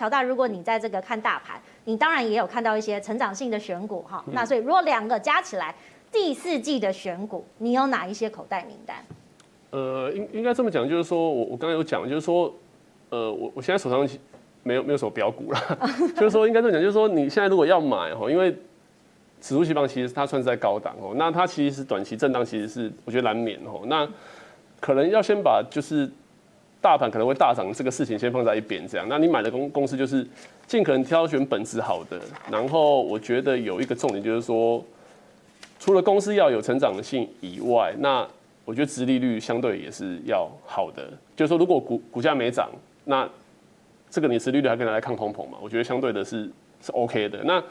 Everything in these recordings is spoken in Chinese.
乔大，如果你在这个看大盘，你当然也有看到一些成长性的选股哈。那所以如果两个加起来，第四季的选股，你有哪一些口袋名单？呃，应应该这么讲，就是说我我刚刚有讲，就是说，呃，我我现在手上没有没有什么标股了，就是说应该这么讲，就是说你现在如果要买哈，因为指数期棒其实它算是在高档哦，那它其实短期震荡其实是我觉得难免哦，那可能要先把就是大盘可能会大涨这个事情先放在一边，这样，那你买的公公司就是尽可能挑选本质好的，然后我觉得有一个重点就是说，除了公司要有成长性以外，那我觉得殖利率相对也是要好的，就是说如果股股价没涨，那这个你殖利率还可以拿来抗通膨嘛？我觉得相对的是是 OK 的。那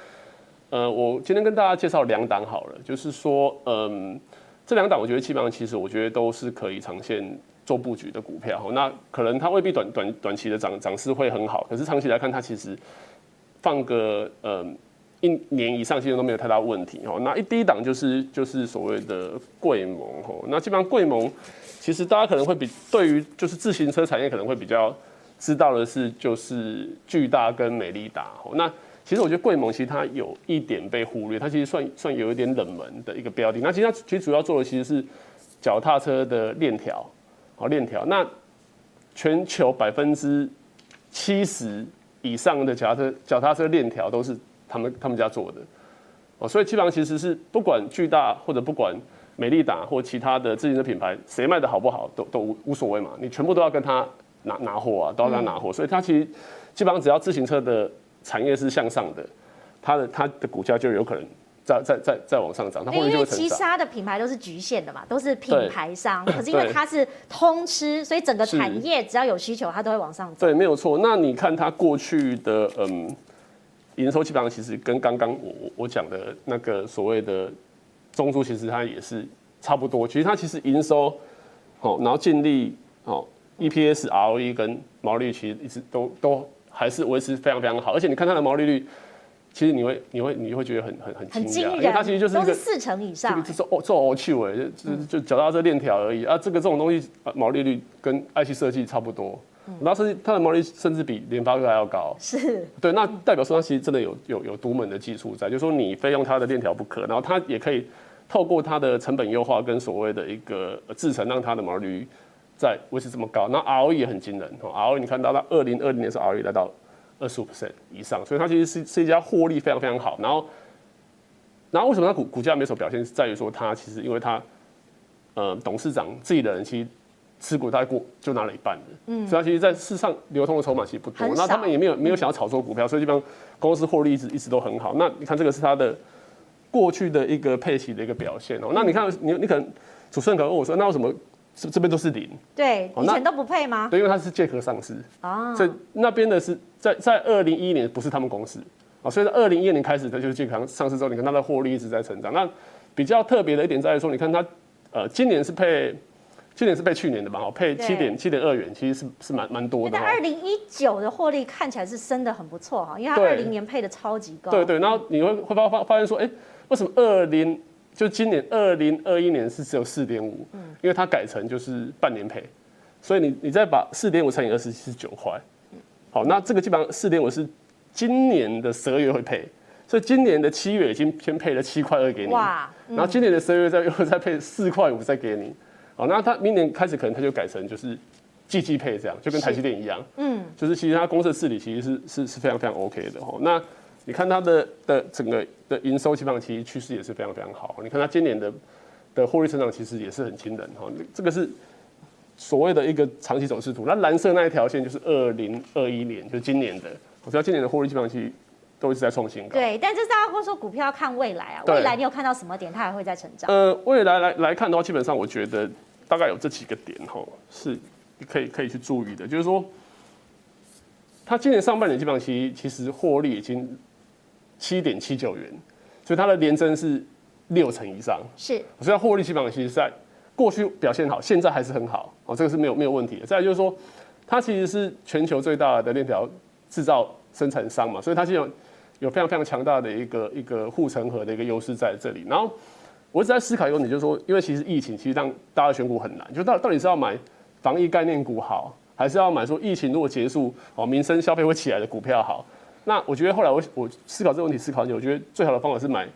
呃，我今天跟大家介绍两档好了，就是说，嗯，这两档我觉得基本上其实我觉得都是可以长线做布局的股票。那可能它未必短短短期的涨涨势会很好，可是长期来看，它其实放个嗯。一年以上其实都没有太大问题哦。那一低档就是就是所谓的贵盟哦。那基本上贵盟，其实大家可能会比对于就是自行车产业可能会比较知道的是就是巨大跟美利达哦。那其实我觉得贵盟其实它有一点被忽略，它其实算算有一点冷门的一个标的。那其实它其实主要做的其实是脚踏车的链条哦，链条。那全球百分之七十以上的脚踏车脚踏车链条都是。他们他们家做的，哦，所以基本上其实是不管巨大或者不管美利达或其他的自行车品牌，谁卖的好不好都都无无所谓嘛，你全部都要跟他拿拿货啊，都要跟他拿货，所以它其实基本上只要自行车的产业是向上的，它的它的股价就有可能再再再再往上涨，它后面就会成长。因为其他的品牌都是局限的嘛，都是品牌商，可是因为它是通吃，所以整个产业只要有需求，它都会往上涨。对，没有错。那你看它过去的嗯。营收基本上其实跟刚刚我我我讲的那个所谓的中租，其实它也是差不多。其实它其实营收好，然后净利好，EPS、ROE 跟毛利率其实一直都都还是维持非常非常好。而且你看它的毛利率，其实你会你会你会觉得很很很惊讶，因为它其实就是一个四成以上，就是哦做哦去尾，就就脚踏车链条而已啊。这个这种东西毛利率跟爱奇设计差不多。然后甚至它的毛利甚至比联发科还要高，是对，那代表说它其实真的有有有独门的技术在，就是说你非用它的链条不可，然后它也可以透过它的成本优化跟所谓的一个制程，让它的毛利率在维持这么高。那 ROE 也很惊人，ROE 你看到它二零二零年是 ROE 来到二十五 percent 以上，所以它其实是是一家获利非常非常好。然后，然后为什么它股股价没什么表现，是在于说它其实因为它呃董事长自己的人其实。持股大概过就拿了一半的，嗯，所以它其实，在市场流通的筹码其实不多，那他们也没有没有想要炒作股票，所以基本上公司获利一直一直都很好。那你看这个是它的过去的一个配息的一个表现哦。那你看你你可能主持人可能问我说，那为什么这这边都是零？对，以前都不配吗？对，因为它是借壳上市啊，所以那边的是在在二零一一年不是他们公司啊，所以在二零一二年开始它就是借壳上市之后，你看它的获利一直在成长。那比较特别的一点在于说，你看它呃今年是配。今年是配去年的吧？哦，配七点七点二元，其实是是蛮蛮多的。但二零一九的获利看起来是升的很不错哈，因为它二零年配的超级高。对对，然后你会会发发发现说，哎、欸，为什么二零就今年二零二一年是只有四点五？嗯，因为它改成就是半年配，所以你你再把四点五乘以二十七是九块。好，那这个基本上四点五是今年的十二月会配，所以今年的七月已经先配了七块二给你。哇！然后今年的十二月再又再配四块五再给你。好，那它明年开始可能它就改成就是季季配这样，就跟台积电一样，嗯，就是其实它公司的治理其实是是是非常非常 OK 的哦。那你看它的的整个的营收基本上其实趋势也是非常非常好。你看它今年的的获利成长其实也是很惊人哈。这个是所谓的一个长期走势图。那蓝色那一条线就是二零二一年，就是今年的。我知道今年的获利基本上其实都一直在创新高。对，但是大家会说股票要看未来啊，未来你有看到什么点它还会再成长？呃，未来来来看的话，基本上我觉得。大概有这几个点哈，是可以可以去注意的，就是说，它今年上半年基本上其实其实获利已经七点七九元，所以它的年增是六成以上，是，所以它获利基本上其实在过去表现好，现在还是很好哦，这个是没有没有问题的。再来就是说，它其实是全球最大的链条制造生产商嘛，所以它其实有有非常非常强大的一个一个护城河的一个优势在这里，然后。我一直在思考一个问题，就是说，因为其实疫情其实让大家选股很难，就到到底是要买防疫概念股好，还是要买说疫情如果结束哦，民生消费会起来的股票好？那我觉得后来我我思考这个问题思考很久，我觉得最好的方法是买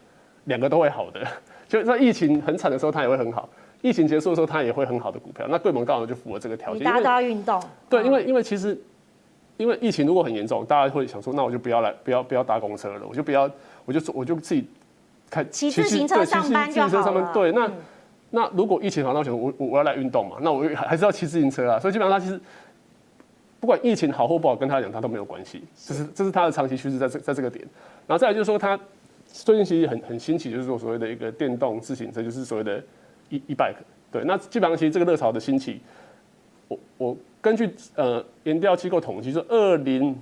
两个都会好的，就是在疫情很惨的时候它也会很好，疫情结束的时候它也会很好的股票。那贵盟刚好就符合这个条件，大家都要运动。对，因为因为其实因为疫情如果很严重，大家会想说，那我就不要来，不要不要搭公车了，我就不要，我就我就自己开骑自行车上班就好了。对，那。那如果疫情好，那我想我我我要来运动嘛，那我还还是要骑自行车啊。所以基本上它其实不管疫情好或不好，跟他讲他都没有关系，这是这是他的长期趋势在这在这个点。然后再来就是说，他最近其实很很新奇，就是说所谓的一个电动自行车，就是所谓的 e e bike。对，那基本上其实这个热潮的兴起，我我根据呃研调机构统计，说二零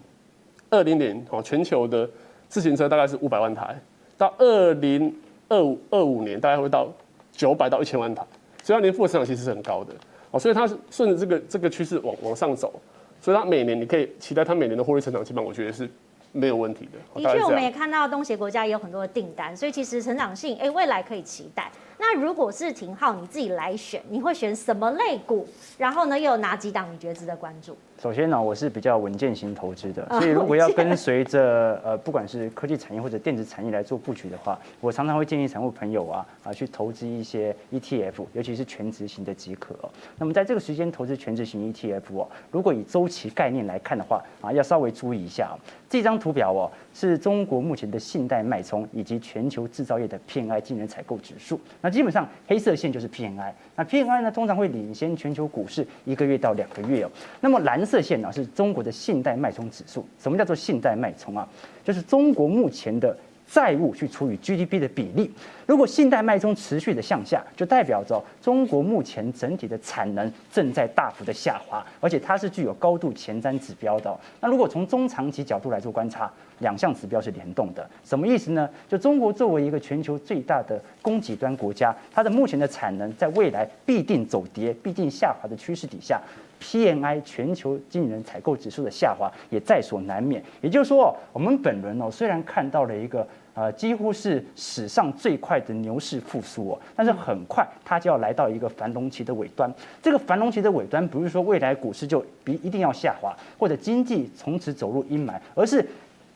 二零年哦全球的自行车大概是五百万台，到二零二五二五年大概会到。九百到一千万台，所以它年复合成长其实是很高的哦，所以它是顺着这个这个趋势往往上走，所以它每年你可以期待它每年的获利成长，基本上我觉得是没有问题的。的确，我们也看到东协国家也有很多的订单，所以其实成长性哎、欸，未来可以期待。那如果是廷浩你自己来选，你会选什么类股？然后呢，又有哪几档你觉得值得关注？首先呢，我是比较稳健型投资的，所以如果要跟随着呃，不管是科技产业或者电子产业来做布局的话，我常常会建议散户朋友啊啊去投资一些 ETF，尤其是全值型的即可。那么在这个时间投资全值型 ETF 哦，如果以周期概念来看的话啊，要稍微注意一下。这张图表哦，是中国目前的信贷脉冲以及全球制造业的 PMI 经理人采购指数。那基本上黑色线就是 PMI，那 PMI 呢通常会领先全球股市一个月到两个月哦。那么蓝色线呢是中国的信贷脉冲指数。什么叫做信贷脉冲啊？就是中国目前的债务去除以 GDP 的比例。如果信贷脉冲持续的向下，就代表着中国目前整体的产能正在大幅的下滑，而且它是具有高度前瞻指标的。那如果从中长期角度来做观察，两项指标是联动的。什么意思呢？就中国作为一个全球最大的供给端国家，它的目前的产能在未来必定走跌、必定下滑的趋势底下。PMI 全球经理人采购指数的下滑也在所难免。也就是说，我们本轮哦，虽然看到了一个呃几乎是史上最快的牛市复苏哦，但是很快它就要来到一个繁荣期的尾端。这个繁荣期的尾端不是说未来股市就一定要下滑，或者经济从此走入阴霾，而是。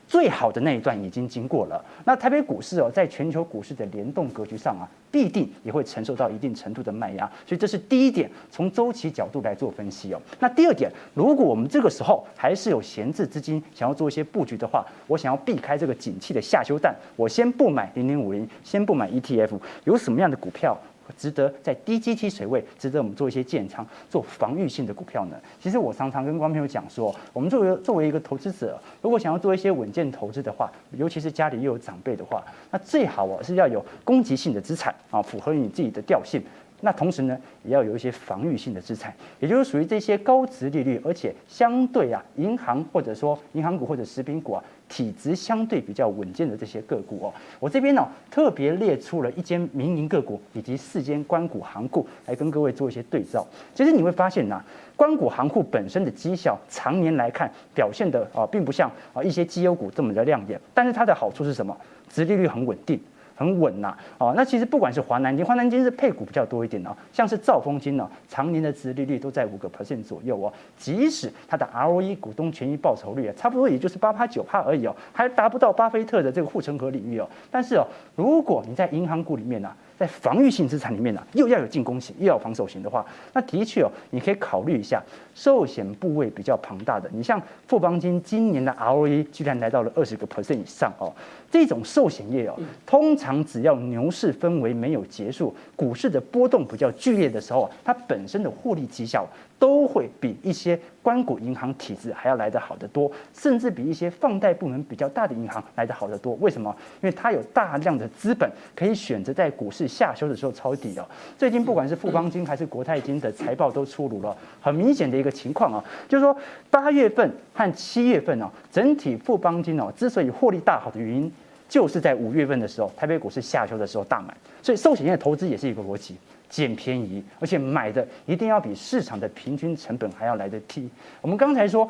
最好的那一段已经经过了，那台北股市哦，在全球股市的联动格局上啊，必定也会承受到一定程度的卖压，所以这是第一点，从周期角度来做分析哦。那第二点，如果我们这个时候还是有闲置资金，想要做一些布局的话，我想要避开这个景气的下修弹，我先不买零零五零，先不买 ETF，有什么样的股票？值得在低基期水位，值得我们做一些建仓、做防御性的股票呢？其实我常常跟观众朋友讲说，我们作为作为一个投资者，如果想要做一些稳健投资的话，尤其是家里又有长辈的话，那最好哦是要有攻击性的资产啊，符合你自己的调性。那同时呢，也要有一些防御性的资产，也就是属于这些高殖利率，而且相对啊，银行或者说银行股或者食品股啊。体质相对比较稳健的这些个股哦，我这边呢特别列出了一间民营个股以及四间官股行库来跟各位做一些对照。其实你会发现呐，官股行库本身的绩效常年来看表现的啊，并不像啊一些绩优股这么的亮眼。但是它的好处是什么？殖利率很稳定。很稳呐，哦，那其实不管是华南金，华南金是配股比较多一点哦，像是兆丰金呢，常年的殖利率都在五个 percent 左右哦，即使它的 ROE 股东权益报酬率啊，差不多也就是八趴九趴而已哦，还达不到巴菲特的这个护城河领域哦，但是哦，如果你在银行股里面呢、在防御性资产里面呢、啊，又要有进攻型，又要防守型的话，那的确哦，你可以考虑一下寿险部位比较庞大的。你像富邦金今年的 ROE 居然来到了二十个 percent 以上哦，这种寿险业哦，通常只要牛市氛围没有结束，股市的波动比较剧烈的时候，它本身的获利绩效。都会比一些官股银行体制还要来得好得多，甚至比一些放贷部门比较大的银行来得好得多。为什么？因为它有大量的资本可以选择在股市下修的时候抄底哦。最近不管是富邦金还是国泰金的财报都出炉了，很明显的一个情况啊，就是说八月份和七月份哦，整体富邦金哦之所以获利大好的原因，就是在五月份的时候台北股市下修的时候大买，所以寿险业投资也是一个逻辑。捡便宜，而且买的一定要比市场的平均成本还要来得低。我们刚才说，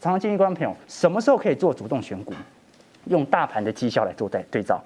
常常建议观众朋友，什么时候可以做主动选股？用大盘的绩效来做对对照，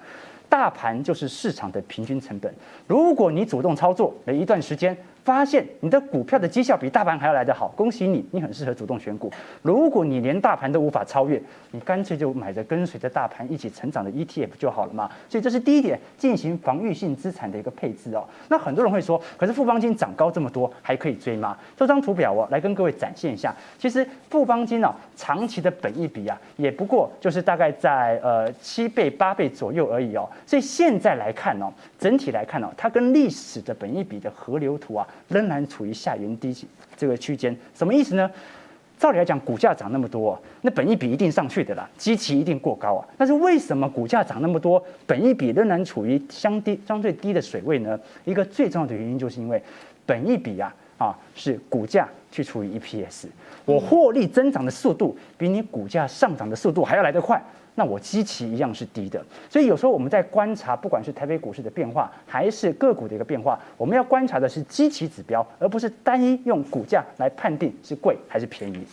大盘就是市场的平均成本。如果你主动操作，每一段时间发现你的股票的绩效比大盘还要来得好，恭喜你，你很适合主动选股。如果你连大盘都无法超越，你干脆就买着跟随着大盘一起成长的 ETF 就好了嘛。所以这是第一点，进行防御性资产的一个配置哦。那很多人会说，可是富邦金涨高这么多，还可以追吗？这张图表我来跟各位展现一下。其实富邦金哦，长期的本益比啊，也不过就是大概在呃七倍八倍左右而已哦。所以现在来看哦，整体来看哦，它跟历史的本益比的河流图啊，仍然处于下缘低这个区间。什么意思呢？照理来讲，股价涨那么多，那本益比一定上去的啦，基期一定过高啊。但是为什么股价涨那么多，本益比仍然处于相低相对低的水位呢？一个最重要的原因就是因为本益比啊啊是股价去除以 EPS，我获利增长的速度比你股价上涨的速度还要来得快。那我基期一样是低的，所以有时候我们在观察，不管是台北股市的变化，还是个股的一个变化，我们要观察的是基期指标，而不是单一用股价来判定是贵还是便宜。